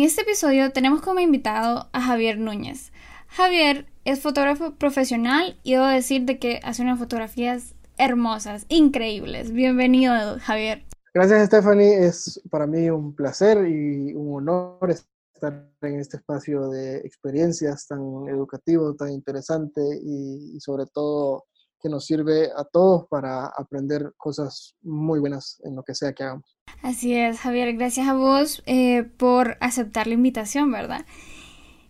En este episodio tenemos como invitado a Javier Núñez. Javier es fotógrafo profesional y debo decir de que hace unas fotografías hermosas, increíbles. Bienvenido, Javier. Gracias, Stephanie. Es para mí un placer y un honor estar en este espacio de experiencias tan educativo, tan interesante y, sobre todo que nos sirve a todos para aprender cosas muy buenas en lo que sea que hagamos. Así es, Javier, gracias a vos eh, por aceptar la invitación, ¿verdad?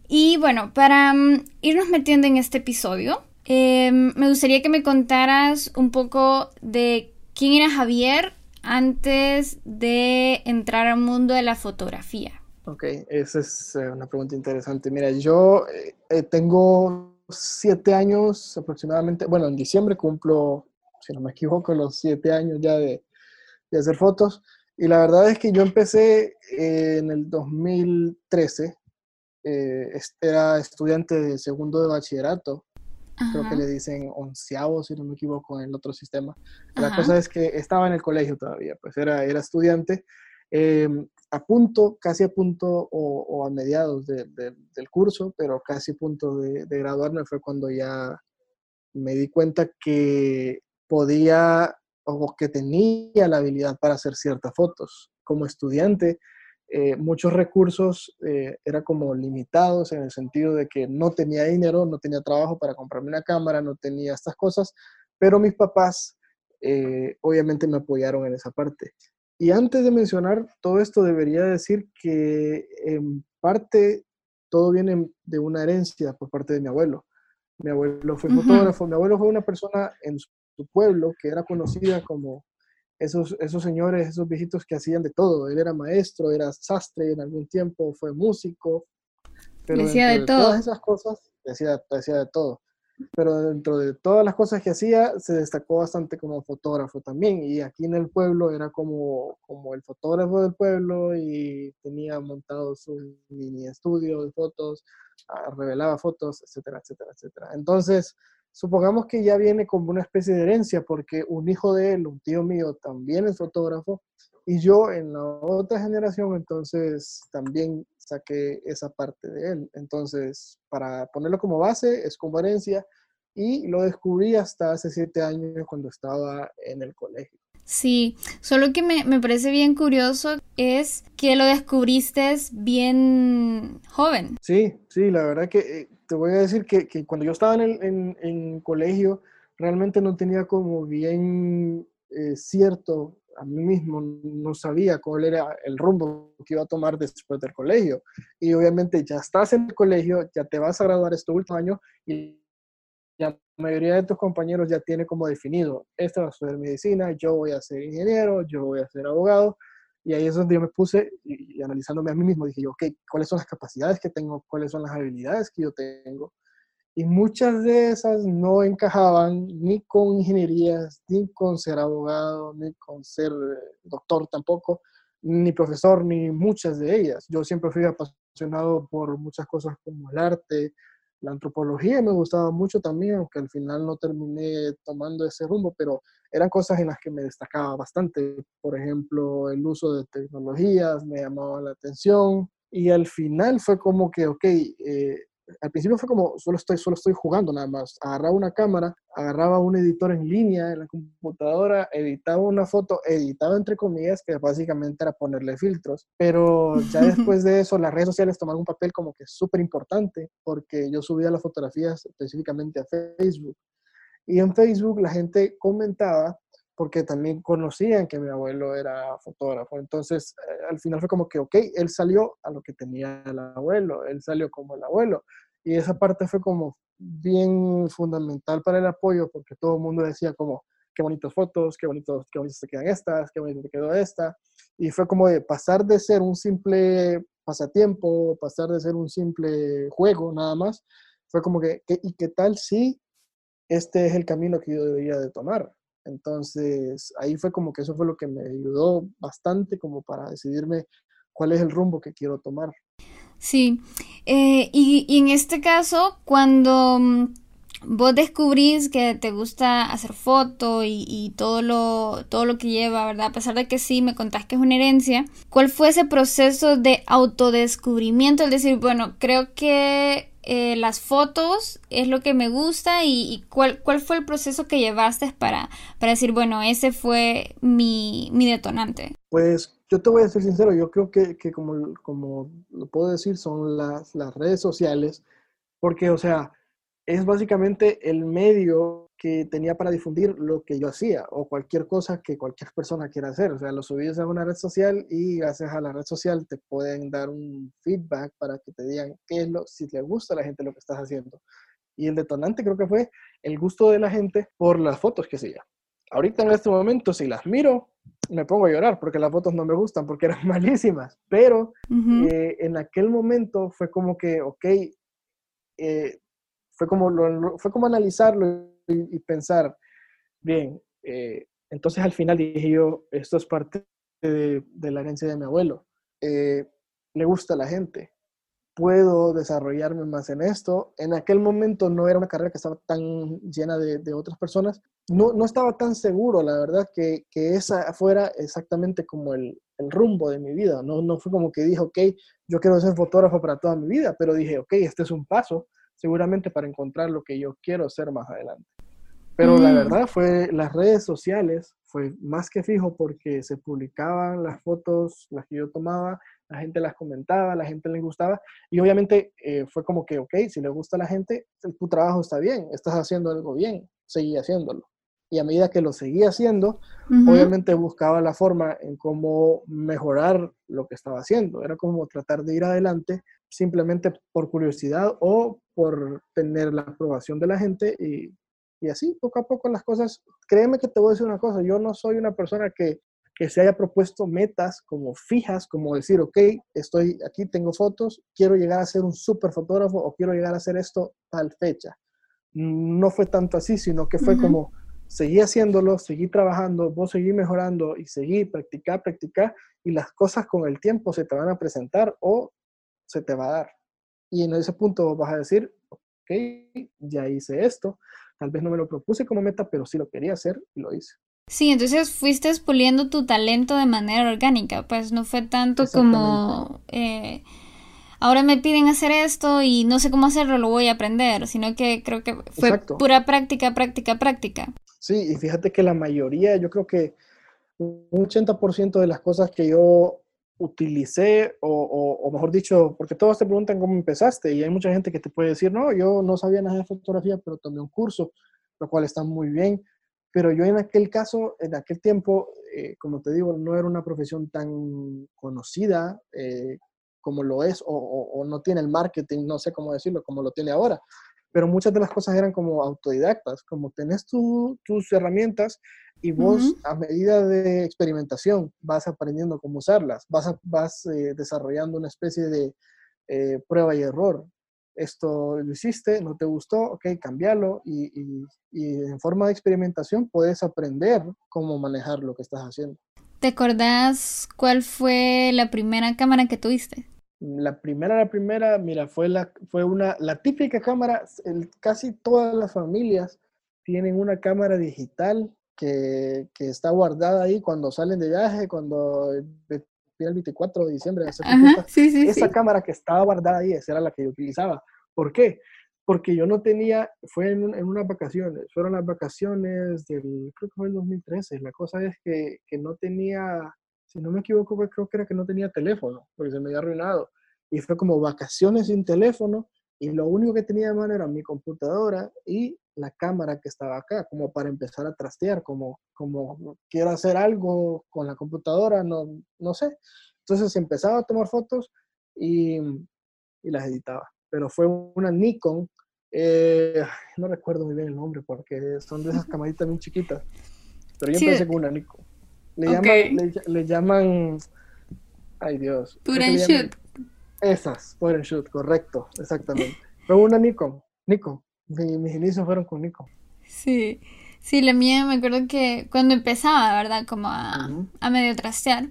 Y bueno, para mm, irnos metiendo en este episodio, em, me gustaría que me contaras un poco de quién era Javier antes de entrar al mundo de la fotografía. Ok, esa es eh, una pregunta interesante. Mira, yo eh, tengo siete años aproximadamente, bueno, en diciembre cumplo, si no me equivoco, los siete años ya de, de hacer fotos. Y la verdad es que yo empecé en el 2013, eh, era estudiante de segundo de bachillerato, creo que le dicen onceavo, si no me equivoco, en el otro sistema. La cosa es que estaba en el colegio todavía, pues era, era estudiante, em, a punto, casi a punto o, a mediados del curso, pero casi a punto de, de graduarme fue cuando ya me di cuenta que podía o que tenía la habilidad para hacer ciertas fotos. Como estudiante, eh, muchos recursos eh, eran como limitados en el sentido de que no tenía dinero, no tenía trabajo para comprarme una cámara, no tenía estas cosas, pero mis papás eh, obviamente me apoyaron en esa parte. Y antes de mencionar todo esto, debería decir que en parte todo viene de una herencia por parte de mi abuelo. Mi abuelo fue fotógrafo, mi abuelo fue una persona en su pueblo, que era conocida como esos, esos señores, esos viejitos que hacían de todo. Él era maestro, era sastre, en algún tiempo fue músico. Pero decía de, todo. Todas esas cosas, decía, decía de todo. Pero dentro de todas las cosas que hacía, se destacó bastante como fotógrafo también. Y aquí en el pueblo era como, como el fotógrafo del pueblo y tenía montado su mini estudio de fotos, ah, revelaba fotos, etcétera, etcétera, etcétera. Entonces, supongamos que ya viene como una especie de herencia, porque un hijo de él, un tío mío, también es fotógrafo, y yo en la otra generación, entonces también saqué esa parte de él. Entonces, para ponerlo como base, es como herencia, y lo descubrí hasta hace siete años cuando estaba en el colegio. Sí, solo que me, me, parece bien curioso es que lo descubriste bien joven. Sí, sí, la verdad que eh, te voy a decir que, que cuando yo estaba en, el, en, en, colegio, realmente no tenía como bien eh, cierto a mí mismo, no sabía cuál era el rumbo que iba a tomar después del colegio. Y obviamente ya estás en el colegio, ya te vas a graduar este último año y la mayoría de tus compañeros ya tiene como definido, esta va a ser medicina, yo voy a ser ingeniero, yo voy a ser abogado, y ahí es donde yo me puse y, analizándome a mí mismo, dije yo, ok, ¿cuáles son las capacidades que tengo? ¿Cuáles son las habilidades que yo tengo? Y muchas de esas no encajaban ni con ingenierías, ni con ser abogado, ni con ser eh, doctor tampoco, ni profesor, ni muchas de ellas. Yo siempre fui apasionado por muchas cosas como el arte, la antropología me gustaba mucho también, aunque al final no terminé tomando ese rumbo, pero eran cosas en las que me destacaba bastante. Por ejemplo, el uso de tecnologías me llamaba la atención y al final fue como que, ok, eh, al principio fue como, solo estoy, solo estoy jugando nada más. Agarraba una cámara, agarraba un editor en línea en la computadora, editaba una foto, editaba entre comillas, que básicamente era ponerle filtros. Pero ya después de eso, las redes sociales tomaron un papel como que súper importante, porque yo subía las fotografías específicamente a Facebook. Y en Facebook la gente comentaba porque también conocían que mi abuelo era fotógrafo. Entonces, eh, al final fue como que, ok, él salió a lo que tenía el abuelo, él salió como el abuelo. Y esa parte fue como bien fundamental para el apoyo, porque todo el mundo decía como, qué bonitas fotos, qué bonitos, qué bonitas te quedan estas, qué bonito te quedó esta. Y fue como de pasar de ser un simple pasatiempo, pasar de ser un simple juego nada más, fue como que, ¿y qué tal si este es el camino que yo debería de tomar? Entonces, ahí fue como que eso fue lo que me ayudó bastante como para decidirme cuál es el rumbo que quiero tomar. Sí, eh, y, y, en este caso, cuando mm, vos descubrís que te gusta hacer foto y, todo, lo, todo lo que lleva, ¿verdad? A pesar de que sí, me contás que es una herencia, ¿cuál fue ese proceso de autodescubrimiento? Es decir, bueno, creo que eh, las fotos es lo que me gusta y, cuál, cuál fue el proceso que llevaste para, para decir, bueno, ese fue mi, mi detonante. Pues yo te voy a ser sincero, yo creo que, que como, como lo puedo decir, son las, las redes sociales, porque, o sea, es básicamente el medio que tenía para difundir lo que yo hacía o cualquier cosa que cualquier persona quiera hacer. O sea, lo subís a una red social y gracias a la red social te pueden dar un feedback para que te digan qué es lo, si le gusta a la gente lo que estás haciendo. Y el detonante creo que fue el gusto de la gente por las fotos que hacía. Ahorita en este momento, si las miro, me pongo a llorar porque las fotos no me gustan, porque eran malísimas. Pero eh, en aquel momento fue como que, ok, eh, fue como, fue como analizarlo y, pensar, bien, eh, entonces al final dije yo, esto es parte de, la herencia de mi abuelo. Eh, le gusta a la gente. Puedo desarrollarme más en esto. En aquel momento no era una carrera que estaba tan llena de, otras personas. No, no, estaba tan seguro, la verdad, que, que esa fuera exactamente como el, el, rumbo de mi vida. No, no fue como que dije, ok, yo quiero ser fotógrafo para toda mi vida, pero dije, ok, este es un paso seguramente para encontrar lo que yo quiero ser más adelante. Pero la verdad fue las redes sociales, fue más que fijo porque se publicaban las fotos, las que yo tomaba, la gente las comentaba, la gente les gustaba y obviamente eh, fue como que, ok, si le gusta a la gente, tu trabajo está bien, estás haciendo algo bien, seguí haciéndolo. Y a medida que lo seguía haciendo, obviamente buscaba la forma en cómo mejorar lo que estaba haciendo. Era como tratar de ir adelante simplemente por curiosidad o por tener la aprobación de la gente y, y, así poco a poco las cosas, créeme que te voy a decir una cosa, yo no soy una persona que, que se haya propuesto metas como fijas, como decir, ok, estoy aquí, tengo fotos, quiero llegar a ser un súper fotógrafo o quiero llegar a hacer esto tal fecha. No fue tanto así, sino que fue como, seguí haciéndolo, seguí trabajando, vos seguí mejorando y seguí practicar, practicar y las cosas con el tiempo se te van a presentar o se te va a dar. Y en ese punto vas a decir, ok, ya hice esto, tal vez no me lo propuse como meta, pero sí lo quería hacer y lo hice. Sí, entonces fuiste puliendo tu talento de manera orgánica, pues no fue tanto como, eh, ahora me piden hacer esto y no sé cómo hacerlo, lo voy a aprender, sino que creo que fue pura práctica, práctica, práctica. Sí, y fíjate que la mayoría, yo creo que un 80% de las cosas que yo utilicé, o, mejor dicho, porque todos te preguntan cómo empezaste y hay mucha gente que te puede decir, no, yo no sabía nada de fotografía, pero tomé un curso, lo cual está muy bien. Pero yo en aquel caso, en aquel tiempo, eh, como te digo, no era una profesión tan conocida eh, como lo es, o, no tiene el marketing, no sé cómo decirlo, como lo tiene ahora. Pero muchas de las cosas eran como autodidactas, como tenés tus herramientas y vos a medida de experimentación vas aprendiendo cómo usarlas, vas, vas eh, desarrollando una especie de eh, prueba y error. Esto lo hiciste, no te gustó, ok, cambialo y, y, y, en forma de experimentación puedes aprender cómo manejar lo que estás haciendo. ¿Te acordás cuál fue la primera cámara que tuviste? La primera, la primera, mira, fue, la, fue una, la típica cámara, el, casi todas las familias tienen una cámara digital que, que, está guardada ahí cuando salen de viaje, cuando el 24 de diciembre. esa cámara que estaba guardada ahí, esa era la que yo utilizaba. ¿Por qué? Porque yo no tenía, fue en, en unas vacaciones, fueron las vacaciones del, creo que fue el 2013. La cosa es que, que no tenía, si no me equivoco, creo que era que no tenía teléfono, porque se me había arruinado. Y fue como vacaciones sin teléfono y lo único que tenía de mano era mi computadora y la cámara que estaba acá, como para empezar a trastear, como, como quiero hacer algo con la computadora, no, no sé. Entonces empezaba a tomar fotos y, y las editaba. Pero fue una Nikon, eh, no recuerdo muy bien el nombre porque son de esas camaritas muy chiquitas, pero yo empecé con una Nikon. Le, llaman, le, llaman, ay Dios. Put and shoot. Esas, put and shoot, correcto, exactamente. Fue una Nikon, Nikon. mis inicios fueron con Nikon. Sí, sí, la mía me acuerdo que cuando empezaba, ¿verdad? Como a, a medio trastear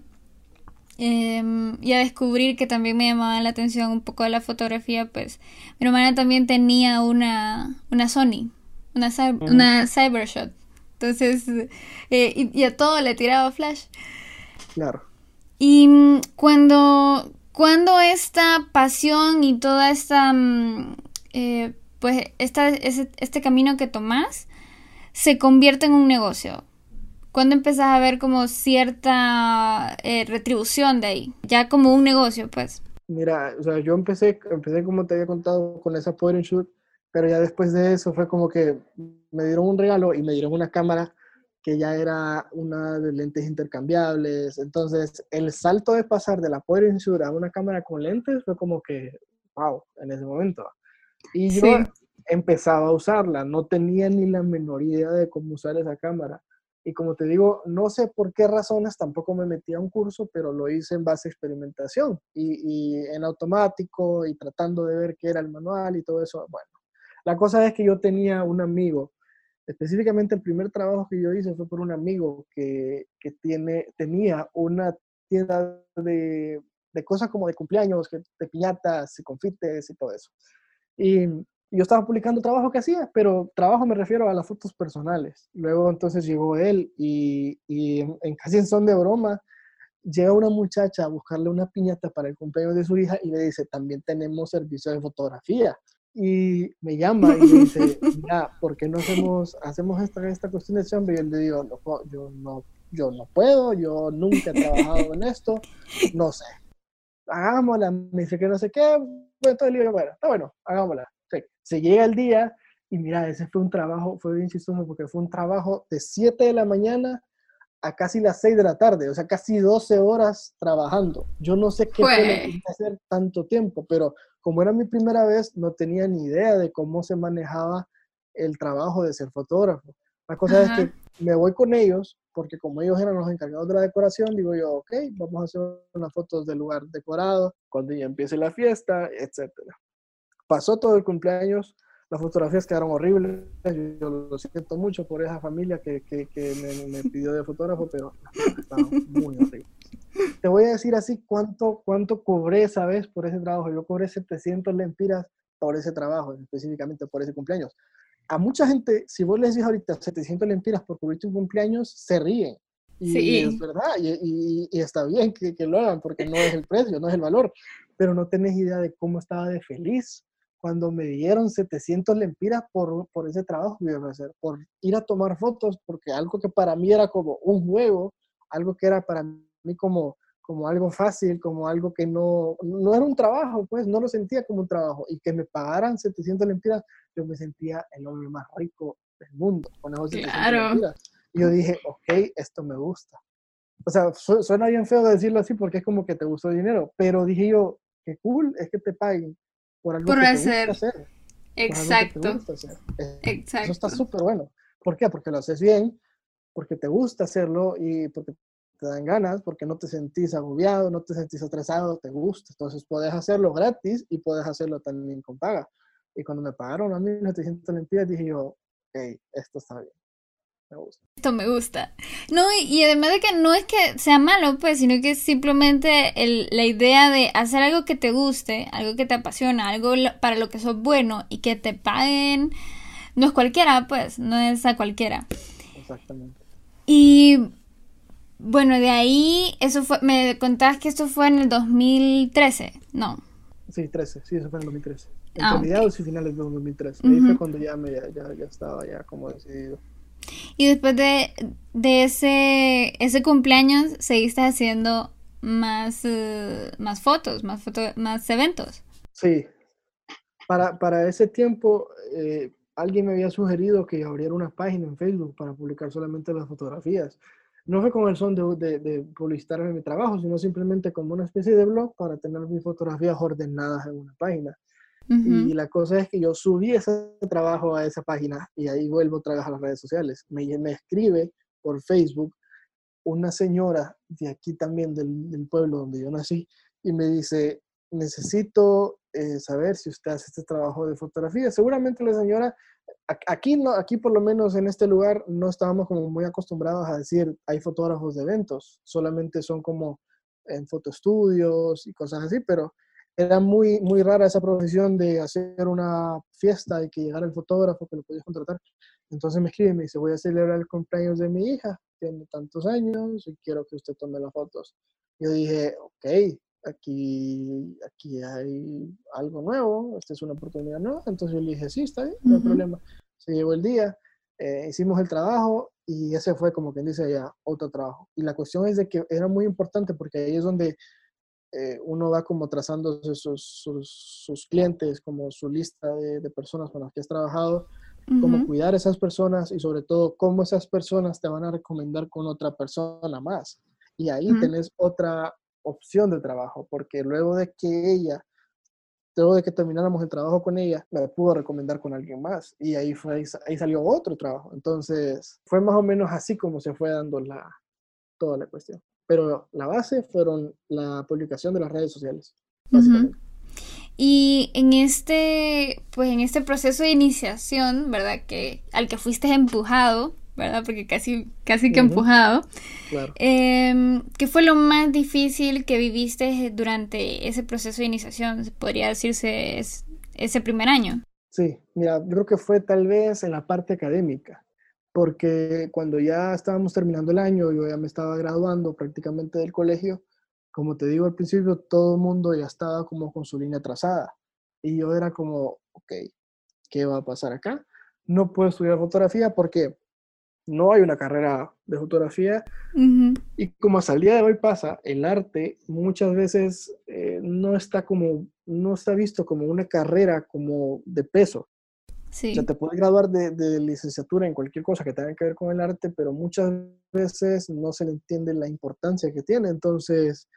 Em, y a descubrir que también me llamaba la atención un poco de la fotografía, pues mi hermana también tenía una, una Sony, una, una Cybershot. Entonces, eh, y, a todo le tiraba flash. Claro. Y cuando, cuando esta pasión y toda esta, mm, eh, pues, esta, este camino que tomas se convierte en un negocio. ¿Cuándo empezás a ver como cierta eh, retribución de ahí? Ya como un negocio, pues. Mira, o sea, yo empecé, empecé como te había contado con esa Power Shoot, pero ya después de eso fue como que me dieron un regalo y me dieron una cámara que ya era una de lentes intercambiables. Entonces, el salto de pasar de la Power Shoot a una cámara con lentes fue como que, wow, en ese momento. Y yo empezaba a usarla, no tenía ni la menor idea de cómo usar esa cámara. Y como te digo, no sé por qué razones tampoco me metí a un curso, pero lo hice en base a experimentación y, y, en automático y tratando de ver qué era el manual y todo eso. Bueno, la cosa es que yo tenía un amigo, específicamente el primer trabajo que yo hice fue por un amigo que, que tiene, tenía una tienda de, de cosas como de cumpleaños, de piñatas y confites y todo eso. Y yo estaba publicando trabajo que hacía, pero trabajo me refiero a las fotos personales. Luego entonces llegó él y, y en, casi en son de broma, llega una muchacha a buscarle una piñata para el cumpleaños de su hija y le dice, también tenemos servicio de fotografía. Y me llama y me dice, mira, ¿por qué no hacemos, hacemos esta, esta cuestión de chambre? Y yo le digo, no, yo, no, yo no puedo, yo nunca he trabajado en esto, no sé. Hagámosla, me dice que no sé qué, entonces le digo, bueno, está bueno, hagámosla se llega el día y mira, ese fue un trabajo, fue bien chistoso porque fue un trabajo de 7 de la mañana a casi las 6 de la tarde, o sea, casi 12 horas trabajando. Yo no sé qué fue que hacer tanto tiempo, pero como era mi primera vez, no tenía ni idea de cómo se manejaba el trabajo de ser fotógrafo. La cosa es que me voy con ellos, porque como ellos eran los encargados de la decoración, digo yo, ok, vamos a hacer unas fotos del lugar decorado, cuando ya empiece la fiesta, etcétera pasó todo el cumpleaños, las fotografías quedaron horribles, yo, lo siento mucho por esa familia que, que, me, pidió de fotógrafo, pero estaban muy horribles. Te voy a decir así cuánto, cuánto cobré esa vez por ese trabajo. Yo cobré 700 lempiras por ese trabajo, específicamente por ese cumpleaños. A mucha gente, si vos les dices ahorita 700 lempiras por cubrirte un cumpleaños, se ríen. Y sí. es verdad, y, y, está bien que, que, lo hagan porque no es el precio, no es el valor, pero no tenés idea de cómo estaba de feliz cuando me dieron 700 lempiras por, por ese trabajo que iba a hacer, por ir a tomar fotos, porque algo que para mí era como un juego, algo que era para mí como, como algo fácil, como algo que no, no era un trabajo, pues no lo sentía como un trabajo, y que me pagaran 700 lempiras, yo me sentía el hombre más rico del mundo con esos 700 lempiras. Y yo dije, ok, esto me gusta. O sea, suena bien feo decirlo así porque es como que te gustó el dinero, pero dije yo, qué cool es que te paguen por algo que hacer. Te gusta hacer. Exacto. Exacto. Eso está súper bueno. ¿Por qué? Porque lo haces bien, porque te gusta hacerlo y porque te dan ganas, porque no te sentís agobiado, no te sentís estresado, te gusta. Entonces puedes hacerlo gratis y puedes hacerlo también con paga. Y cuando me pagaron a mí 700 limpias, dije yo, hey, esto está bien. Esto me gusta. No, y, además de que no es que sea malo, pues, sino que es simplemente la idea de hacer algo que te guste, algo que te apasiona, algo para lo que sos bueno y que te paguen. No es cualquiera, pues, no es a cualquiera. Exactamente. Y bueno, de ahí, eso fue, me contabas que esto fue en el 2013, ¿no? Sí, 13, sí, eso fue en el 2013. En ah, mediados y finales de 2013. Ahí fue cuando ya, me, ya, ya estaba ya como decidido. Y después de, de ese, ese cumpleaños seguiste haciendo más, eh, más fotos, más, foto, más eventos. Sí. Para, para ese tiempo, eh, alguien me había sugerido que abriera una página en Facebook para publicar solamente las fotografías. No fue con el son de, de, de publicitarme mi trabajo, sino simplemente como una especie de blog para tener mis fotografías ordenadas en una página. Y la cosa es que yo subí ese trabajo a esa página y ahí vuelvo otra vez a las redes sociales. Me, me escribe por Facebook una señora de aquí también, del, pueblo donde yo nací, y me dice, necesito eh, saber si usted hace este trabajo de fotografía. Seguramente la señora, aquí, no, aquí por lo menos en este lugar no estábamos como muy acostumbrados a decir, hay fotógrafos de eventos, solamente son como en fotoestudios y cosas así, pero era muy, muy rara esa profesión de hacer una fiesta y que llegara el fotógrafo que lo podías contratar. Entonces me escribe y me dice, voy a celebrar el cumpleaños de mi hija, tiene tantos años y quiero que usted tome las fotos. Yo dije, ok, aquí, aquí hay algo nuevo, esta es una oportunidad nueva. Entonces yo le dije, sí, está bien, no hay problema. Se llegó el día, eh, hicimos el trabajo y ese fue como quien dice ya otro trabajo. Y la cuestión es de que era muy importante porque ahí es donde eh, uno va como trazando sus, sus, clientes, como su lista de, de, personas con las que has trabajado cómo cuidar a esas personas y sobre todo cómo esas personas te van a recomendar con otra persona más. Y ahí tenés otra opción de trabajo, porque luego de que ella, luego de que termináramos el trabajo con ella, me pudo recomendar con alguien más. Y ahí, fue, ahí salió otro trabajo. Entonces, fue más o menos así como se fue dando la, toda la cuestión. Pero la base fueron la publicación de las redes sociales, básicamente. Y en este, pues en este proceso de iniciación, ¿verdad? Que al que fuiste empujado, ¿verdad? Porque casi, casi que empujado. Claro. Em, ¿Qué fue lo más difícil que viviste durante ese proceso de iniciación? Podría decirse ese primer año. Sí, mira, yo creo que fue tal vez en la parte académica, porque cuando ya estábamos terminando el año, yo ya me estaba graduando prácticamente del colegio, como te digo al principio, todo el mundo ya estaba como con su línea trazada. Y yo era como, ok, ¿qué va a pasar acá? No puedo estudiar fotografía porque no hay una carrera de fotografía. Y como hasta el día de hoy pasa, el arte muchas veces eh, no está como, no está visto como una carrera como de peso. Sí. O sea, te puedes graduar de, de, licenciatura en cualquier cosa que tenga que ver con el arte, pero muchas veces no se le entiende la importancia que tiene. Entonces,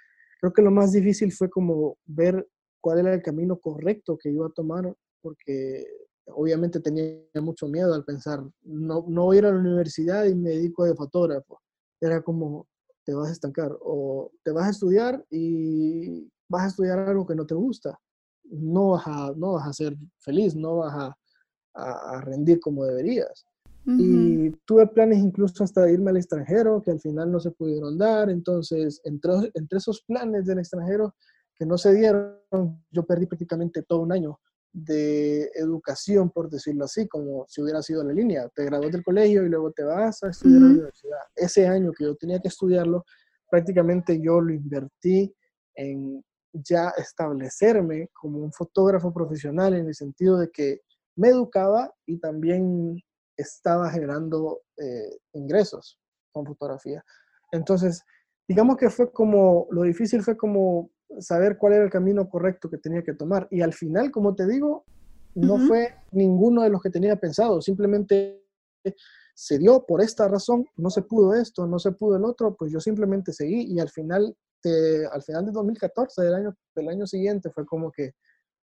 creo que lo más difícil fue como ver cuál era el camino correcto que iba a tomar, porque obviamente tenía mucho miedo al pensar, no, no voy a ir a la universidad y me dedico de fotógrafo. Era como, te vas a estancar o te vas a estudiar y vas a estudiar algo que no te gusta. No vas a, no vas a ser feliz, no vas a, a rendir como deberías. Y tuve planes incluso hasta de irme al extranjero, que al final no se pudieron dar. Entonces, entre, entre esos planes del extranjero que no se dieron, yo perdí prácticamente todo un año de educación, por decirlo así, como si hubiera sido la línea. Te gradúas del colegio y luego te vas a estudiar a la universidad. Ese año que yo tenía que estudiarlo, prácticamente yo lo invertí en ya establecerme como un fotógrafo profesional en el sentido de que me educaba y también estaba generando eh, ingresos con fotografía. Entonces, digamos que fue como, lo difícil fue como saber cuál era el camino correcto que tenía que tomar. Y al final, como te digo, no fue ninguno de los que tenía pensado, simplemente se dio por esta razón, no se pudo esto, no se pudo el otro, pues yo simplemente seguí y al final, de, al final de 2014, del año, del año siguiente, fue como que,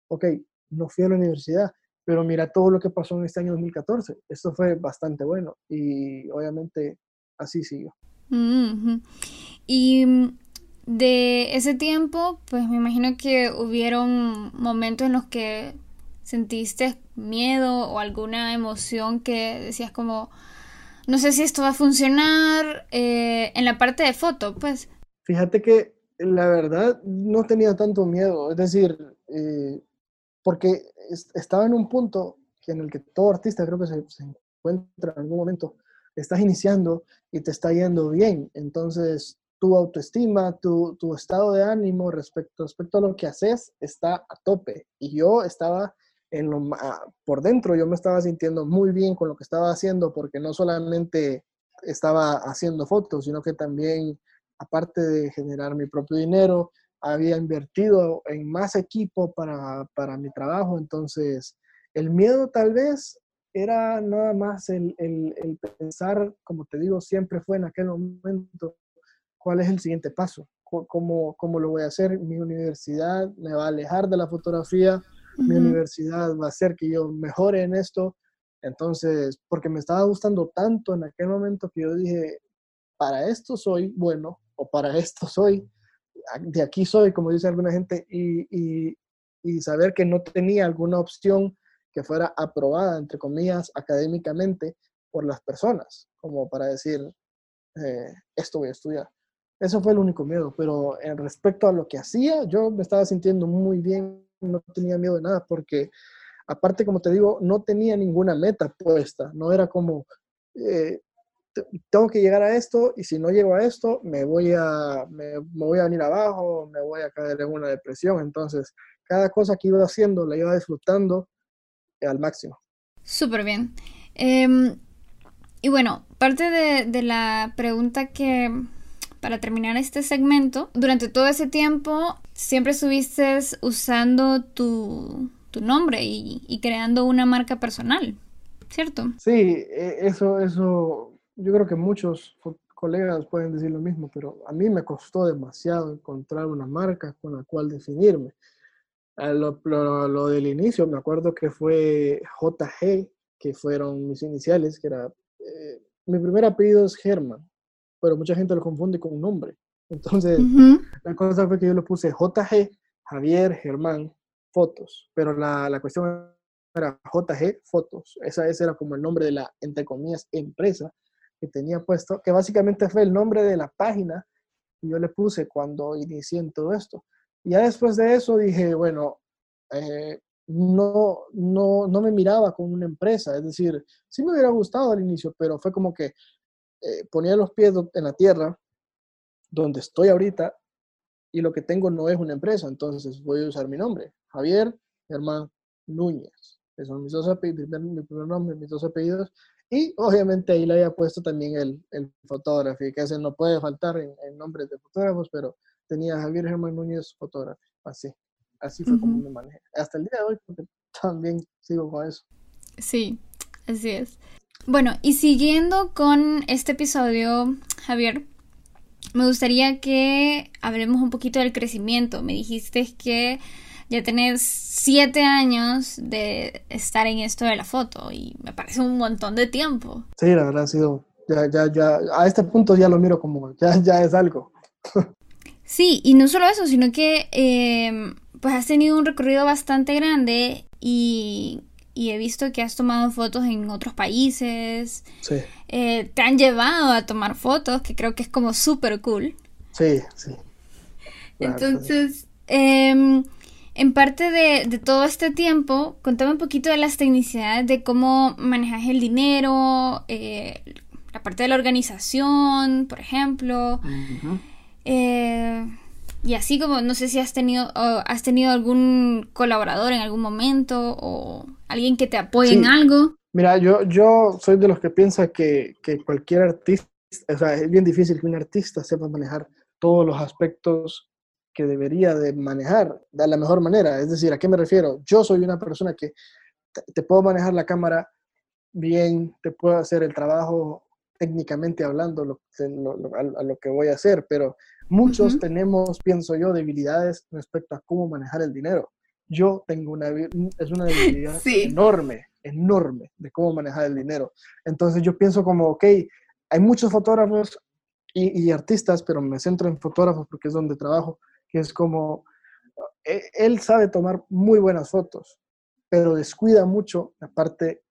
ok, no fui a la universidad, pero mira todo lo que pasó en este año 2014. Esto fue bastante bueno y obviamente así siguió. Y mm, de ese tiempo, pues me imagino que hubieron momentos en los que sentiste miedo o alguna emoción que decías como, no sé si esto va a funcionar eh, en la parte de foto, pues. Fíjate que la verdad no tenía tanto miedo, es decir, eh, porque estaba en un punto en el que todo artista creo que se, encuentra en algún momento, estás iniciando y te está yendo bien, entonces tu autoestima, tu, estado de ánimo respecto, respecto a lo que haces está a tope. Y yo estaba en lo, por dentro, yo me estaba sintiendo muy bien con lo que estaba haciendo, porque no solamente estaba haciendo fotos, sino que también, aparte de generar mi propio dinero, había invertido en más equipo para, para mi trabajo, entonces el miedo tal vez era nada más el, el, el, pensar, como te digo, siempre fue en aquel momento, cuál es el siguiente paso, cómo, cómo lo voy a hacer, mi universidad me va a alejar de la fotografía, mi universidad va a hacer que yo mejore en esto, entonces, porque me estaba gustando tanto en aquel momento que yo dije, para esto soy bueno o para esto soy, de aquí soy, como dice alguna gente, y, y saber que no tenía alguna opción que fuera aprobada, entre comillas, académicamente por las personas, como para decir, eh, esto voy a estudiar. Eso fue el único miedo, pero en respecto a lo que hacía, yo me estaba sintiendo muy bien, no tenía miedo de nada, porque aparte, como te digo, no tenía ninguna meta puesta, no era como, eh, tengo que llegar a esto y si no llego a esto, me voy a, me, me, voy a venir abajo, me voy a caer en una depresión. Entonces, cada cosa que iba haciendo la iba disfrutando al máximo. Súper bien. Em, y bueno, parte de, la pregunta que, para terminar este segmento, durante todo ese tiempo siempre estuviste usando tu, nombre y, creando una marca personal, ¿cierto? Sí, e, eso, eso, yo creo que muchos colegas pueden decir lo mismo, pero a mí me costó demasiado encontrar una marca con la cual definirme. Lo, lo, del inicio, me acuerdo que fue JG, que fueron mis iniciales, que era, eh, mi primer apellido es Germán, pero mucha gente lo confunde con un nombre. Entonces, la cosa fue que yo lo puse JG, Javier, Germán, fotos, pero la, la cuestión era JG, fotos. Esa, ese era como el nombre de la, entre comillas, empresa que tenía puesto, que básicamente fue el nombre de la página que yo le puse cuando inicié en todo esto. Y ya después de eso dije, bueno, eh, no, no, no me miraba con una empresa, es decir, sí me hubiera gustado al inicio, pero fue como que eh, ponía los pies en la tierra, donde estoy ahorita, y lo que tengo no es una empresa, entonces voy a usar mi nombre, Javier Germán Núñez. Esos son mis dos apellidos, mi primer nombre, mis dos apellidos, y obviamente ahí le había puesto también el, el fotógrafo, que ese no puede faltar en, en nombres de fotógrafos, pero tenía Javier Germán Núñez fotógrafo, así. Así fue como me manejé. Hasta el día de hoy, porque también sigo con eso. Sí, así es. Bueno, y siguiendo con este episodio, Javier, me gustaría que hablemos un poquito del crecimiento. Me dijiste que ya tenés siete años de estar en esto de la foto y me parece un montón de tiempo. Sí, la verdad ha sido, ya, ya, ya, a este punto ya lo miro como, ya, ya es algo. Sí, y no solo eso, sino que em, pues has tenido un recorrido bastante grande y, he visto que has tomado fotos en otros países. Sí. Eh, te han llevado a tomar fotos, que creo que es como súper cool. Sí, sí. Entonces, em, en parte de, todo este tiempo, contame un poquito de las tecnicidades de cómo manejas el dinero, eh, la parte de la organización, por ejemplo. Eh, y así como, no sé si has tenido, has tenido algún colaborador en algún momento o alguien que te apoye en algo. Mira, yo, yo soy de los que piensa que, que, cualquier artista, o sea, es bien difícil que un artista sepa manejar todos los aspectos que debería de manejar de la mejor manera. Es decir, ¿a qué me refiero? Yo soy una persona que te puedo manejar la cámara bien, te puedo hacer el trabajo técnicamente hablando lo, a, lo que voy a hacer, pero muchos tenemos, pienso yo, debilidades respecto a cómo manejar el dinero. Yo tengo una, es una debilidad enorme, enorme de cómo manejar el dinero. Entonces yo pienso como, ok, hay muchos fotógrafos y, y artistas, pero me centro en fotógrafos porque es donde trabajo, que es como, e, él sabe tomar muy buenas fotos, pero descuida mucho la parte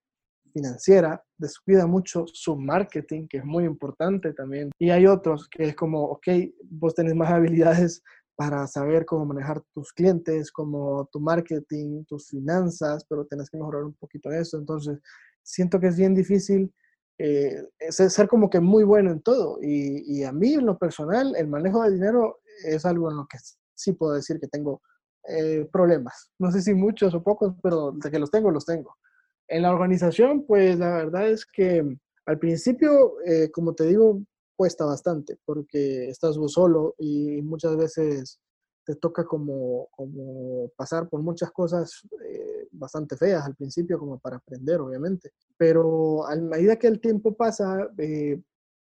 financiera, descuida mucho su marketing, que es muy importante también. Y hay otros que es como, ok, vos tenés más habilidades para saber cómo manejar tus clientes, como tu marketing, tus finanzas, pero tenés que mejorar un poquito eso. Entonces, siento que es bien difícil eh, ser como que muy bueno en todo. Y, y, a mí, en lo personal, el manejo de dinero es algo en lo que sí puedo decir que tengo eh, problemas. No sé si muchos o pocos, pero de que los tengo, los tengo. En la organización, pues la verdad es que al principio, eh, como te digo, cuesta bastante porque estás vos solo y muchas veces te toca como, como pasar por muchas cosas eh, bastante feas al principio como para aprender, obviamente. Pero a medida que el tiempo pasa,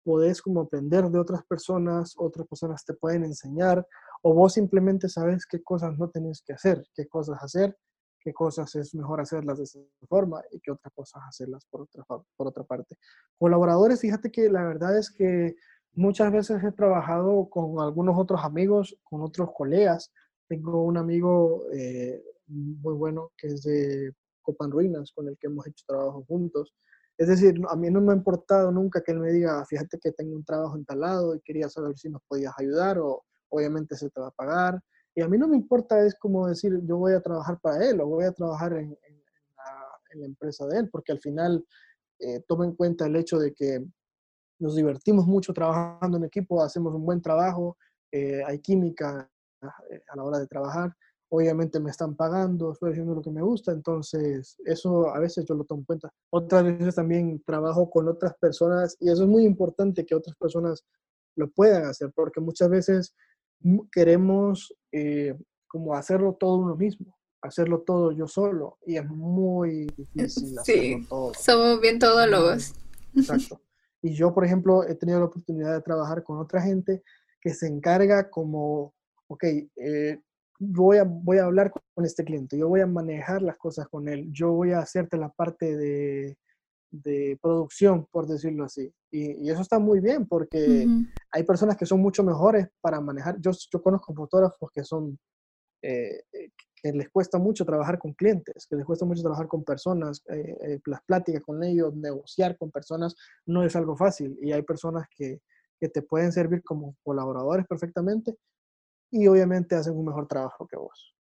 podés como aprender de otras personas, otras personas te pueden enseñar o vos simplemente sabes qué cosas no tenés que hacer, qué cosas hacer qué cosas es mejor hacerlas de esa forma y qué otras cosas hacerlas por otra, por otra parte. Colaboradores, fíjate que la verdad es que muchas veces he trabajado con algunos otros amigos, con otros colegas. Tengo un amigo eh, muy bueno que es de Copan Ruinas, con el que hemos hecho trabajo juntos. Es decir, a mí no me ha importado nunca que él me diga, fíjate que tengo un trabajo instalado y quería saber si nos podías ayudar o obviamente se te va a pagar. Y a mí no me importa, es como decir, yo voy a trabajar para él o voy a trabajar en, la, empresa de él, porque al final eh, toma en cuenta el hecho de que nos divertimos mucho trabajando en equipo, hacemos un buen trabajo, eh, hay química eh, a la hora de trabajar, obviamente me están pagando, estoy haciendo lo que me gusta, entonces eso a veces yo lo tomo en cuenta. Otras veces también trabajo con otras personas y eso es muy importante que otras personas lo puedan hacer, porque muchas veces queremos eh, como hacerlo todo uno mismo, hacerlo todo yo solo y es muy difícil hacerlo todo. Somos bien todólogos. Exacto. Y yo, por ejemplo, he tenido la oportunidad de trabajar con otra gente que se encarga como, ok, eh, voy, a, voy a hablar con este cliente, yo voy a manejar las cosas con él, yo voy a hacerte la parte de, de producción, por decirlo así. Y, eso está muy bien porque hay personas que son mucho mejores para manejar. Yo, yo conozco fotógrafos que son, eh, que les cuesta mucho trabajar con clientes, que les cuesta mucho trabajar con personas, eh, eh, las pláticas con ellos, negociar con personas, no es algo fácil. Y hay personas que, que te pueden servir como colaboradores perfectamente y obviamente hacen un mejor trabajo que vos.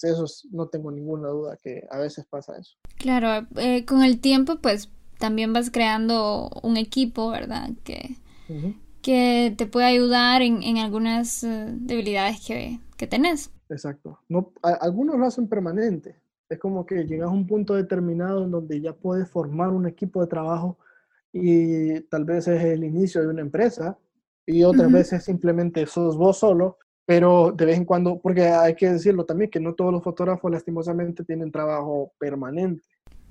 Eso no tengo ninguna duda que a veces pasa eso. Claro, con el tiempo pues también vas creando un equipo, ¿verdad? Que, que te puede ayudar en, en algunas eh, debilidades que, que, tenés. Exacto. No, algunos lo hacen permanente. Es como que llegas a un punto determinado en donde ya puedes formar un equipo de trabajo y tal vez es el inicio de una empresa y otras veces simplemente sos vos solo, pero de vez en cuando, porque hay que decirlo también, que no todos los fotógrafos lastimosamente tienen trabajo permanente.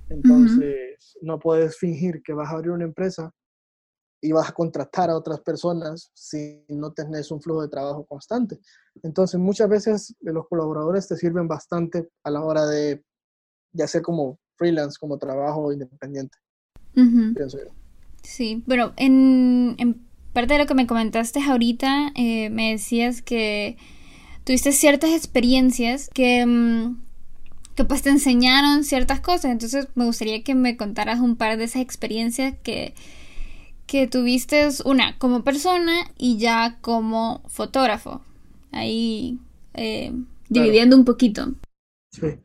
Entonces, no puedes fingir que vas a abrir una empresa y vas a contratar a otras personas si no tenés un flujo de trabajo constante. Entonces, muchas veces los colaboradores te sirven bastante a la hora de, de hacer como freelance, como trabajo independiente. Sí, pero en, en, parte de lo que me comentaste ahorita, eh, me decías que tuviste ciertas experiencias que... Mm, que pues te enseñaron ciertas cosas. Entonces me gustaría que me contaras un par de esas experiencias que, que tuviste, una como persona y ya como fotógrafo. Ahí eh, dividiendo un poquito. Sí.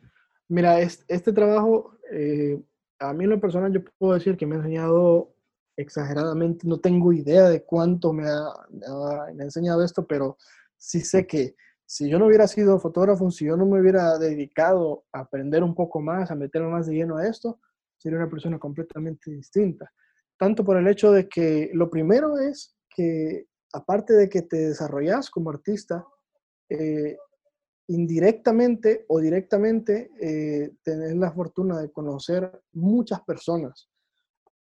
Mira, este, trabajo, eh, a mí en lo personal yo puedo decir que me ha enseñado exageradamente, no tengo idea de cuánto me ha, enseñado esto, pero sí sé que si yo no hubiera sido fotógrafo, si yo no me hubiera dedicado a aprender un poco más, a meterme más de lleno a esto, sería una persona completamente distinta. Tanto por el hecho de que lo primero es que, aparte de que te desarrollas como artista, eh, indirectamente o directamente eh, tenés la fortuna de conocer muchas personas.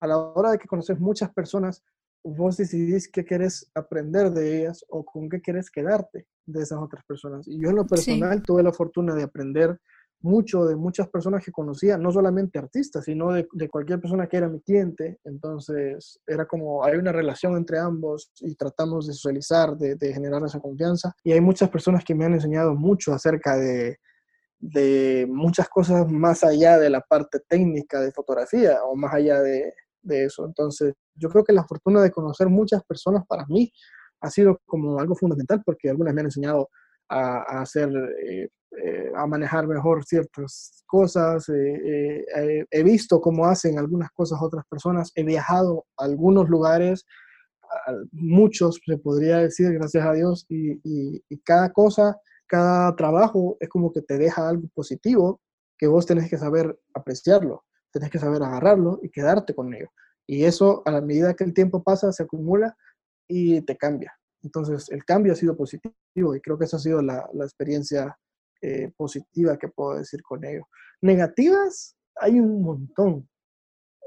A la hora de que conoces muchas personas, vos decidís qué querés aprender de ellas o con qué querés quedarte de esas otras personas. Y yo en lo personal tuve la fortuna de aprender mucho de muchas personas que conocía, no solamente artistas, sino de, cualquier persona que era mi cliente. Entonces era como, hay una relación entre ambos y tratamos de socializar, de, generar esa confianza. Y hay muchas personas que me han enseñado mucho acerca de, de muchas cosas más allá de la parte técnica de fotografía o más allá de, de eso. Entonces, yo creo que la fortuna de conocer muchas personas para mí ha sido como algo fundamental porque algunas me han enseñado a, hacer, eh, eh, a manejar mejor ciertas cosas. Eh, he visto cómo hacen algunas cosas otras personas. He viajado a algunos lugares, muchos se podría decir, gracias a Dios, y, y cada cosa, cada trabajo es como que te deja algo positivo que vos tenés que saber apreciarlo tenés que saber agarrarlo y quedarte con ello. Y eso, a la medida que el tiempo pasa, se acumula y te cambia. Entonces, el cambio ha sido positivo y creo que esa ha sido la, la experiencia eh, positiva que puedo decir con ello. Negativas, hay un montón.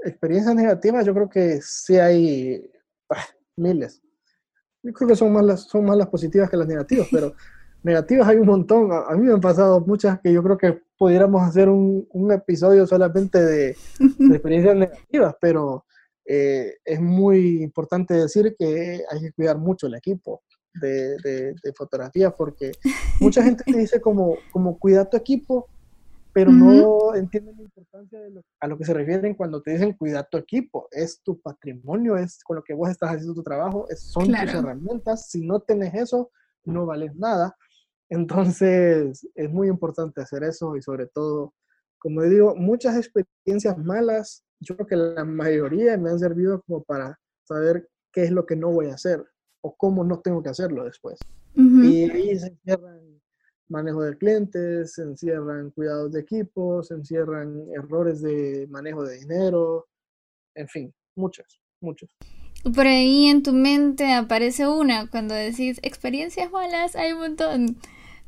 Experiencias negativas, yo creo que sí hay ah, miles. Yo creo que son más, las, son más las positivas que las negativas, pero negativas hay un montón. A, mí me han pasado muchas que yo creo que pudiéramos hacer un, un episodio solamente de, experiencias negativas, pero eh, es muy importante decir que hay que cuidar mucho el equipo de, de, fotografía porque mucha gente te dice como, como cuida tu equipo, pero no entienden la importancia de lo, a lo que se refieren cuando te dicen cuida tu equipo. Es tu patrimonio, es con lo que vos estás haciendo tu trabajo, es, son tus herramientas. Si no tenés eso, no vales nada. Entonces, es muy importante hacer eso y sobre todo, como digo, muchas experiencias malas, yo creo que la mayoría me han servido como para saber qué es lo que no voy a hacer o cómo no tengo que hacerlo después. Y ahí se encierran manejo de clientes, se encierran cuidados de equipos, se encierran errores de manejo de dinero, en fin, muchos, muchos. Por ahí en tu mente aparece una, cuando decís experiencias malas, hay un montón.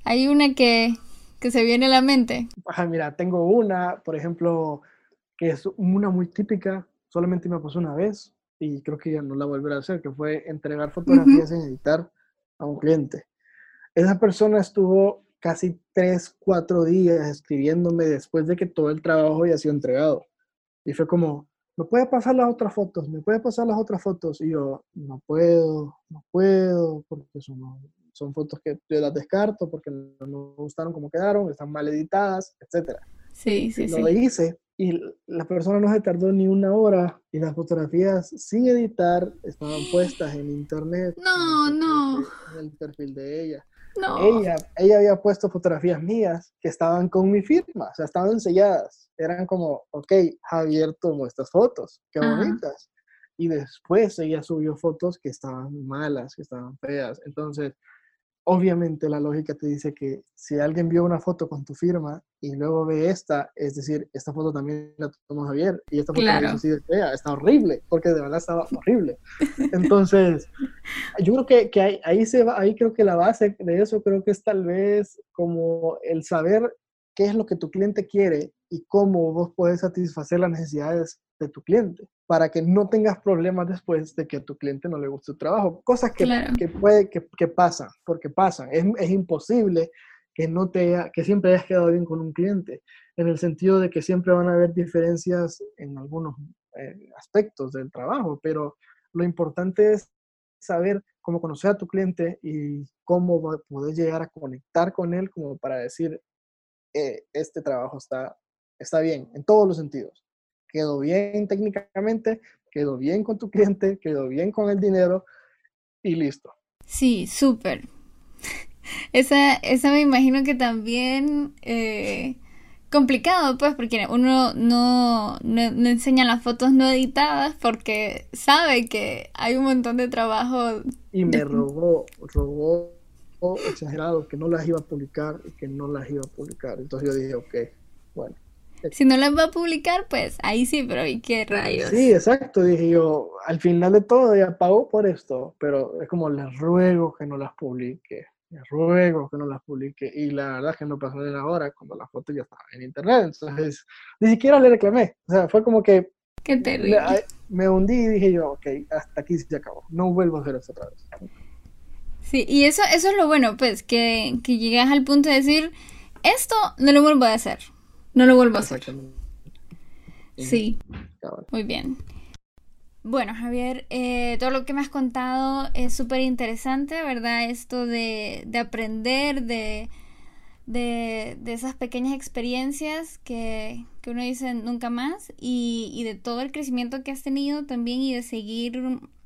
Hay una que, que se viene a la mente. Ajá, mira, tengo una, por ejemplo, que es una muy típica, solamente me pasó una vez y creo que ya no la volveré a hacer, que fue entregar fotografías sin editar a un cliente. Esa persona estuvo casi tres, cuatro días escribiéndome después de que todo el trabajo ya sido entregado. Y fue como, ¿me puede pasar las otras fotos? ¿Me puede pasar las otras fotos? Y yo, no puedo, no puedo, porque son, son fotos que yo las descarto, porque no me gustaron como quedaron, están mal editadas, etc. Sí, sí, Lo hice y la persona no se tardó ni una hora y las fotografías sin editar estaban puestas en internet. No, no. en el perfil de ella. Ella, ella había puesto fotografías mías que estaban con mi firma, o sea, estaban selladas. Eran como, ok, Javier tomó estas fotos, qué bonitas. Y después ella subió fotos que estaban malas, que estaban feas. Entonces, obviamente la lógica te dice que si alguien vio una foto con tu firma y luego ve esta, es decir, esta foto también la tomó Javier y esta foto claro. así de fea, está horrible, porque de verdad estaba horrible. Entonces, yo creo que, que ahí, ahí, se va, ahí creo que la base de eso creo que es tal vez como el saber qué es lo que tu cliente quiere y cómo vos puedes satisfacer las necesidades de tu cliente para que no tengas problemas después de que a tu cliente no le guste tu trabajo. Cosas que, que puede que, que, pasan, porque pasan. Es, es, imposible que, no te que siempre hayas quedado bien con un cliente, en el sentido de que siempre van a haber diferencias en algunos eh, aspectos del trabajo, pero lo importante es saber cómo conocer a tu cliente y cómo poder llegar a conectar con él como para decir, eh, este trabajo está, está bien en todos los sentidos quedó bien técnicamente, quedó bien con tu cliente, quedó bien con el dinero y listo. Sí, súper. Esa, esa me imagino que también eh, complicado, pues, porque uno no, no, enseña las fotos no editadas porque sabe que hay un montón de trabajo. Y me robó, robó exagerado que no las iba a publicar y que no las iba a publicar. Entonces yo dije, ok, bueno. Si no las va a publicar, pues ahí sí, pero ¿y qué rayos? Sí, exacto, dije yo, al final de todo ya pagó por esto, pero es como les ruego que no las publique, les ruego que no las publique, y la verdad es que no pasó de hora cuando la foto ya estaba en internet, entonces ni siquiera le reclamé, o sea, fue como que... Qué terrible. Me, hundí y dije yo, ok, hasta aquí se acabó, no vuelvo a hacer eso otra vez. Sí, y eso, eso es lo bueno, pues, que, que llegas al punto de decir, esto no lo vuelvo a hacer. No lo vuelvo a hacer. Sí. Muy bien. Bueno, Javier, eh, todo lo que me has contado es súper interesante, ¿verdad? Esto de, de aprender de, de, de, esas pequeñas experiencias que, que, uno dice nunca más y, y de todo el crecimiento que has tenido también y de seguir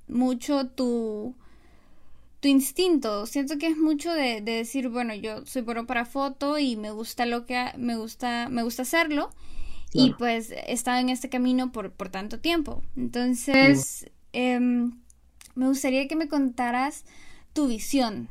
mucho tu, tu instinto. Siento que es mucho de, decir, bueno, yo soy bueno para foto y me gusta lo que me gusta, me gusta hacerlo. Y pues he estado en este camino por, por tanto tiempo. Entonces, em, me gustaría que me contaras tu visión.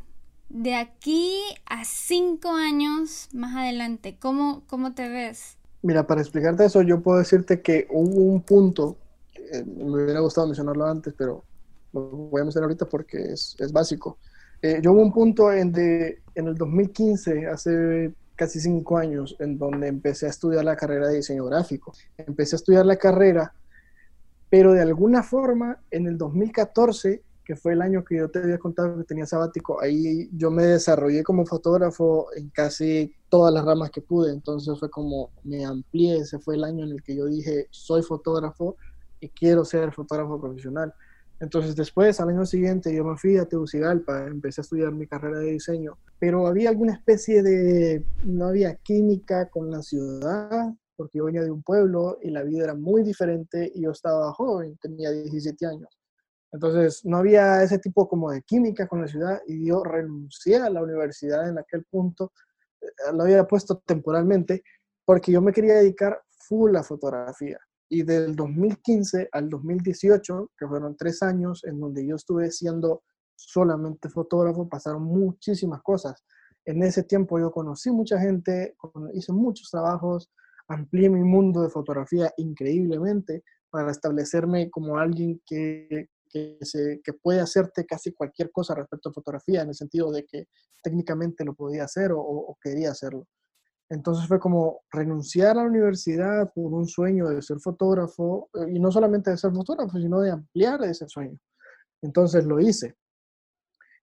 De aquí a cinco años más adelante, ¿cómo, cómo te ves? Mira, para explicarte eso, yo puedo decirte que hubo un punto, eh, me hubiera gustado mencionarlo antes, pero lo voy a mencionar ahorita porque es, es básico. Eh, yo hubo un punto en, de, en el 2015, hace casi cinco años, en donde empecé a estudiar la carrera de diseño gráfico. Empecé a estudiar la carrera, pero de alguna forma, en el 2014, que fue el año que yo te había contado que tenía sabático, ahí yo me desarrollé como fotógrafo en casi todas las ramas que pude. Entonces fue como me amplié, ese fue el año en el que yo dije, soy fotógrafo y quiero ser fotógrafo profesional. Entonces después, al año siguiente, yo me fui a Tegucigalpa, empecé a estudiar mi carrera de diseño, pero había alguna especie de, no había química con la ciudad, porque yo venía de un pueblo y la vida era muy diferente y yo estaba joven, tenía 17 años. Entonces no había ese tipo como de química con la ciudad y yo renuncié a la universidad en aquel punto, eh, lo había puesto temporalmente, porque yo me quería dedicar full a fotografía. Y del 2015 al 2018, que fueron tres años en donde yo estuve siendo solamente fotógrafo, pasaron muchísimas cosas. En ese tiempo yo conocí mucha gente, hice muchos trabajos, amplié mi mundo de fotografía increíblemente para establecerme como alguien que, que, se, que puede hacerte casi cualquier cosa respecto a fotografía, en el sentido de que técnicamente lo podía hacer o, o quería hacerlo. Entonces fue como renunciar a la universidad por un sueño de ser fotógrafo, eh, y no solamente de ser fotógrafo, sino de ampliar ese sueño. Entonces lo hice.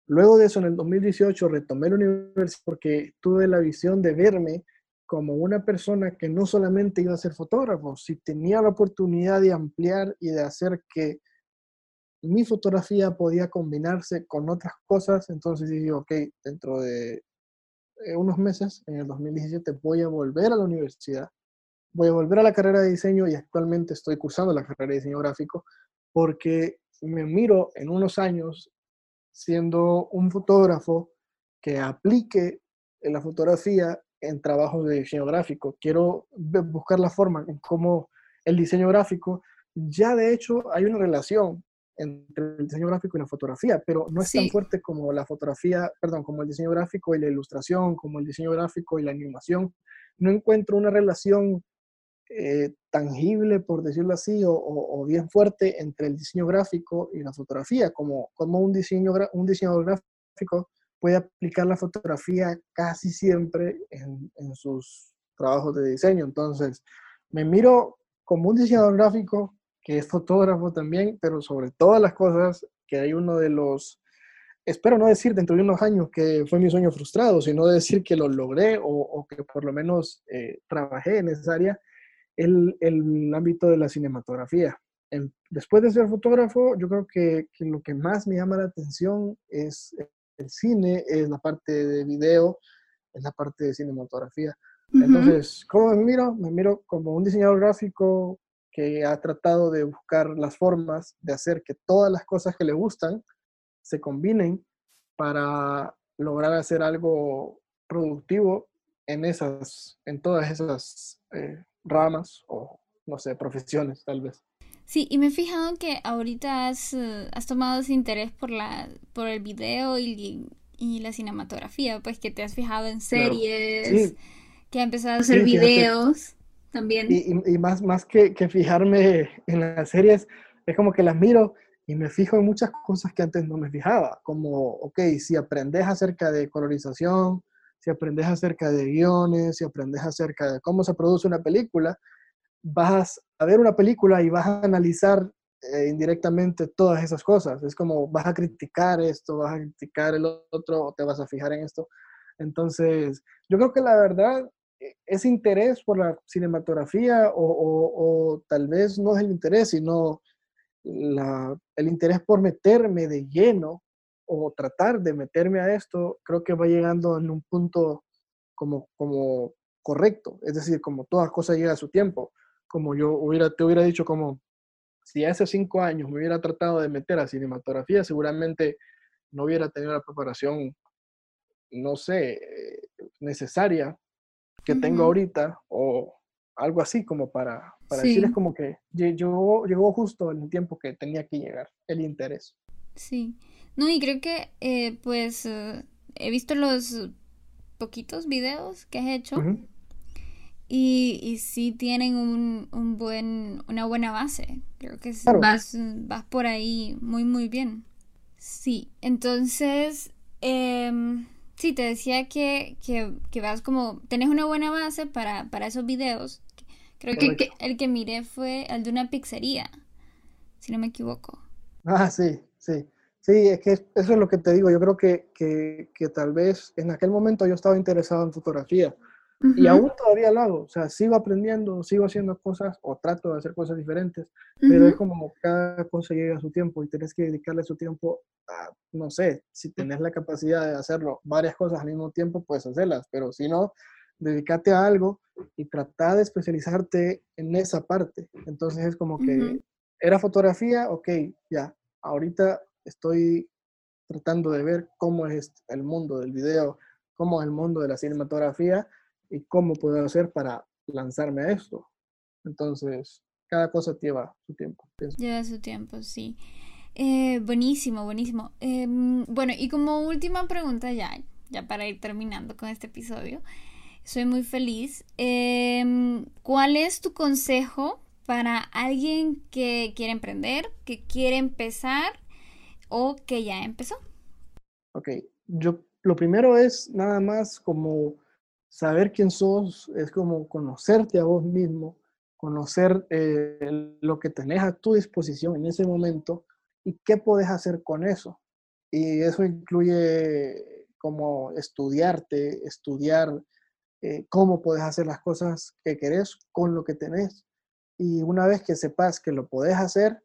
Luego de eso, en el 2018, retomé la universidad porque tuve la visión de verme como una persona que no solamente iba a ser fotógrafo, si tenía la oportunidad de ampliar y de hacer que mi fotografía podía combinarse con otras cosas, entonces dije, ok, dentro de unos meses, en el 2017, voy a volver a la universidad, voy a volver a la carrera de diseño y actualmente estoy cursando la carrera de diseño gráfico porque me miro en unos años siendo un fotógrafo que aplique la fotografía en trabajos de diseño gráfico. Quiero buscar la forma en cómo el diseño gráfico, ya de hecho hay una relación entre el diseño gráfico y la fotografía, pero no es tan fuerte como la fotografía, perdón, como el diseño gráfico y la ilustración, como el diseño gráfico y la animación. No encuentro una relación eh, tangible, por decirlo así, o, bien fuerte entre el diseño gráfico y la fotografía, como, como un, diseño, un diseñador gráfico puede aplicar la fotografía casi siempre en, en sus trabajos de diseño. Entonces, me miro como un diseñador gráfico que es fotógrafo también, pero sobre todas las cosas, que hay uno de los, espero no decir dentro de unos años que fue mi sueño frustrado, sino decir que lo logré o, que por lo menos eh, trabajé en esa área, el, el ámbito de la cinematografía. después de ser fotógrafo, yo creo que, que, lo que más me llama la atención es el cine, es la parte de video, es la parte de cinematografía. Entonces, ¿cómo me miro? Me miro como un diseñador gráfico que ha tratado de buscar las formas de hacer que todas las cosas que le gustan se combinen para lograr hacer algo productivo en esas, en todas esas eh, ramas o, no sé, profesiones tal vez. Sí, y me he fijado que ahorita has, eh, has tomado ese interés por, la, por el video y, y, la cinematografía, pues que te has fijado en series, que has empezado a hacer videos también. Y, más, más que, que, fijarme en las series, es como que las miro y me fijo en muchas cosas que antes no me fijaba, como, ok, si aprendes acerca de colorización, si aprendes acerca de guiones, si aprendes acerca de cómo se produce una película, vas a ver una película y vas a analizar eh, indirectamente todas esas cosas. Es como vas a criticar esto, vas a criticar el otro, te vas a fijar en esto. Entonces, yo creo que la verdad ese interés por la cinematografía o, tal vez no es el interés, sino el interés por meterme de lleno o tratar de meterme a esto, creo que va llegando en un punto como, como correcto, es decir, como todas cosas llega a su tiempo, como yo hubiera, te hubiera dicho como, si hace cinco años me hubiera tratado de meter a cinematografía, seguramente no hubiera tenido la preparación, no sé, necesaria que tengo ahorita o algo así como para, para decirles como que llegó, llegó justo en el tiempo que tenía que llegar, el interés. Sí, no, y creo que eh, pues eh, he visto los poquitos videos que has hecho y, y sí tienen un, un, buen, una buena base, creo que vas, vas por ahí muy muy bien. Sí, entonces... Eh, sí, te decía que, que, vas como, tenés una buena base para, para esos videos. Creo que, el que miré fue el de una pizzería, si no me equivoco. Ah, sí, sí. Sí, es que eso es lo que te digo. Yo creo que, que, que, tal vez en aquel momento yo estaba interesado en fotografía, Y aún todavía lo hago, o sea, sigo aprendiendo, sigo haciendo cosas o trato de hacer cosas diferentes, pero es como cada cosa llega a su tiempo y tienes que dedicarle su tiempo a, no sé, si tienes la capacidad de hacerlo varias cosas al mismo tiempo, puedes hacerlas, pero si no, dedícate a algo y trata de especializarte en esa parte. Entonces es como que era fotografía, ok, ya, ahorita estoy tratando de ver cómo es el mundo del video, cómo es el mundo de la cinematografía y cómo puedo hacer para lanzarme a esto. Entonces, cada cosa lleva su tiempo. Lleva su tiempo, sí. Eh, buenísimo, buenísimo. Em, bueno, y como última pregunta ya, ya para ir terminando con este episodio, soy muy feliz. Em, ¿Cuál es tu consejo para alguien que quiere emprender, que quiere empezar o que ya empezó? Ok, yo lo primero es nada más como saber quién sos, es como conocerte a vos mismo, conocer eh, lo que tenés a tu disposición en ese momento y qué podés hacer con eso. Y eso incluye como estudiarte, estudiar eh, cómo podés hacer las cosas que querés con lo que tenés. Y una vez que sepas que lo podés hacer,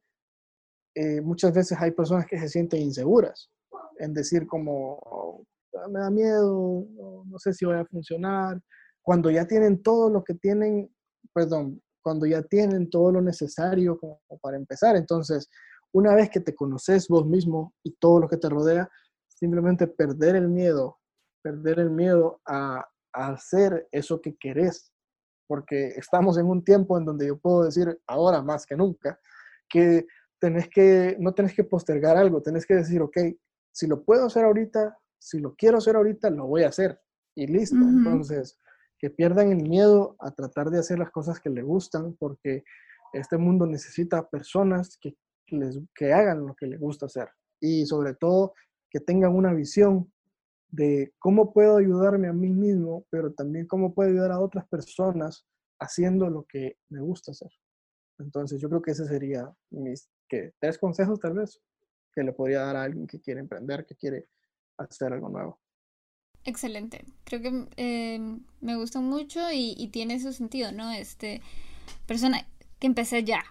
eh, muchas veces hay personas que se sienten inseguras en decir como, me da miedo, no, sé si va a funcionar, cuando ya tienen todo lo que tienen, perdón, cuando ya tienen todo lo necesario para empezar. Entonces, una vez que te conoces vos mismo y todo lo que te rodea, simplemente perder el miedo, perder el miedo a, a hacer eso que querés, porque estamos en un tiempo en donde yo puedo decir ahora más que nunca que tenés que, no tenés que postergar algo, tenés que decir, ok, si lo puedo hacer ahorita, si lo quiero hacer ahorita, lo voy a hacer. Y listo. Entonces, que pierdan el miedo a tratar de hacer las cosas que les gustan, porque este mundo necesita personas que, les, que hagan lo que les gusta hacer. Y sobre todo, que tengan una visión de cómo puedo ayudarme a mí mismo, pero también cómo puedo ayudar a otras personas haciendo lo que me gusta hacer. Entonces, yo creo que ese sería mis tres consejos tal vez que le podría dar a alguien que quiere emprender, que quiere hacer algo nuevo. Excelente. Creo que eh, me gustó mucho y, tiene su sentido, ¿no? Este, persona que empecé ya.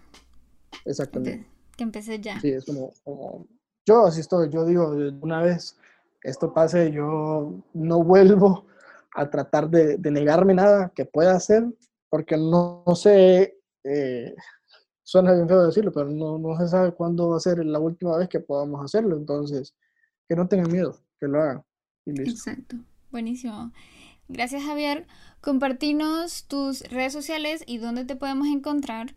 Exactamente. Que empecé ya. Sí, es como, como, yo así estoy, yo digo, una vez esto pase, yo no vuelvo a tratar de, de negarme nada que pueda hacer, porque no, no sé eh, suena bien feo decirlo, pero no, no se sabe cuándo va a ser la última vez que podamos hacerlo. Entonces, que no tengan miedo, que lo hagan. Exacto. Buenísimo. Gracias, Javier. Compartinos tus redes sociales y dónde te podemos encontrar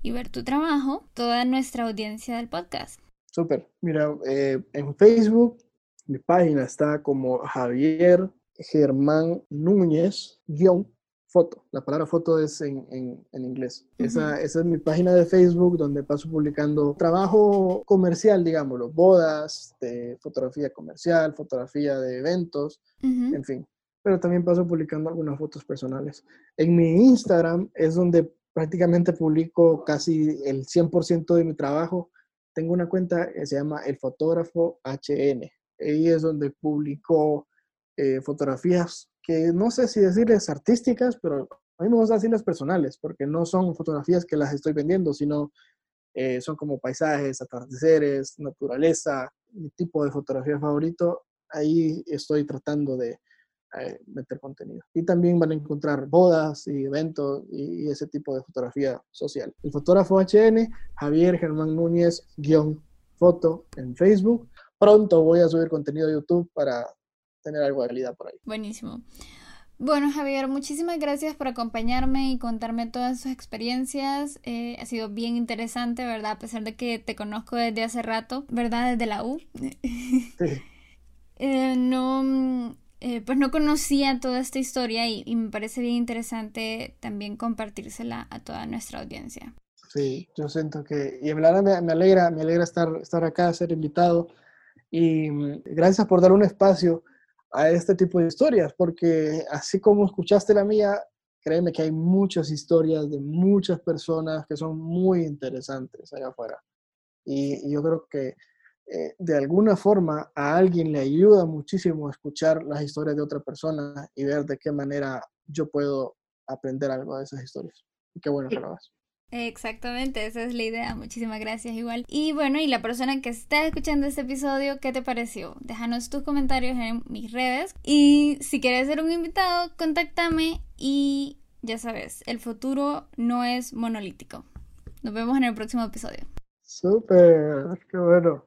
y ver tu trabajo, toda nuestra audiencia del podcast. Súper. Mira, eh, en Facebook mi página está como Javier Germán Núñez, guion foto. La palabra foto es en, en, inglés. esa, esa, es mi página de Facebook donde paso publicando trabajo comercial, digámoslo, bodas, de fotografía comercial, fotografía de eventos, en fin. Pero también paso publicando algunas fotos personales. En mi Instagram es donde prácticamente publico casi el 100% de mi trabajo. Tengo una cuenta que se llama El Fotógrafo HN. Ahí es donde publico eh, fotografías que no sé si decirles artísticas, pero a mí me gusta decirles personales, porque no son fotografías que las estoy vendiendo, sino eh, son como paisajes, atardeceres, naturaleza, mi tipo de fotografía favorito. Ahí estoy tratando de eh, meter contenido. Y también van a encontrar bodas y eventos y, ese tipo de fotografía social. El fotógrafo HN, Javier Germán Núñez, guion foto en Facebook. Pronto voy a subir contenido a YouTube para tener algo de realidad por ahí. Buenísimo. Bueno, Javier, muchísimas gracias por acompañarme y contarme todas sus experiencias. Eh, ha sido bien interesante, ¿verdad? A pesar de que te conozco desde hace rato, ¿verdad? Desde la U. Sí. Eh, no, eh, pues no conocía toda esta historia y, me parece bien interesante también compartírsela a toda nuestra audiencia. Sí, yo siento que, y en verdad me, me alegra, me alegra estar, estar acá, ser invitado y mm, gracias por dar un espacio a este tipo de historias, porque así como escuchaste la mía, créeme que hay muchas historias de muchas personas que son muy interesantes allá afuera. Y, yo creo que eh, de alguna forma a alguien le ayuda muchísimo escuchar las historias de otra persona y ver de qué manera yo puedo aprender algo de esas historias. Y qué bueno que lo hagas. Exactamente, esa es la idea. Muchísimas gracias igual. Y bueno, y la persona que está escuchando este episodio, ¿qué te pareció? Déjanos tus comentarios en mis redes. Y si quieres ser un invitado, contáctame y ya sabes, el futuro no es monolítico. Nos vemos en el próximo episodio. Súper, qué bueno.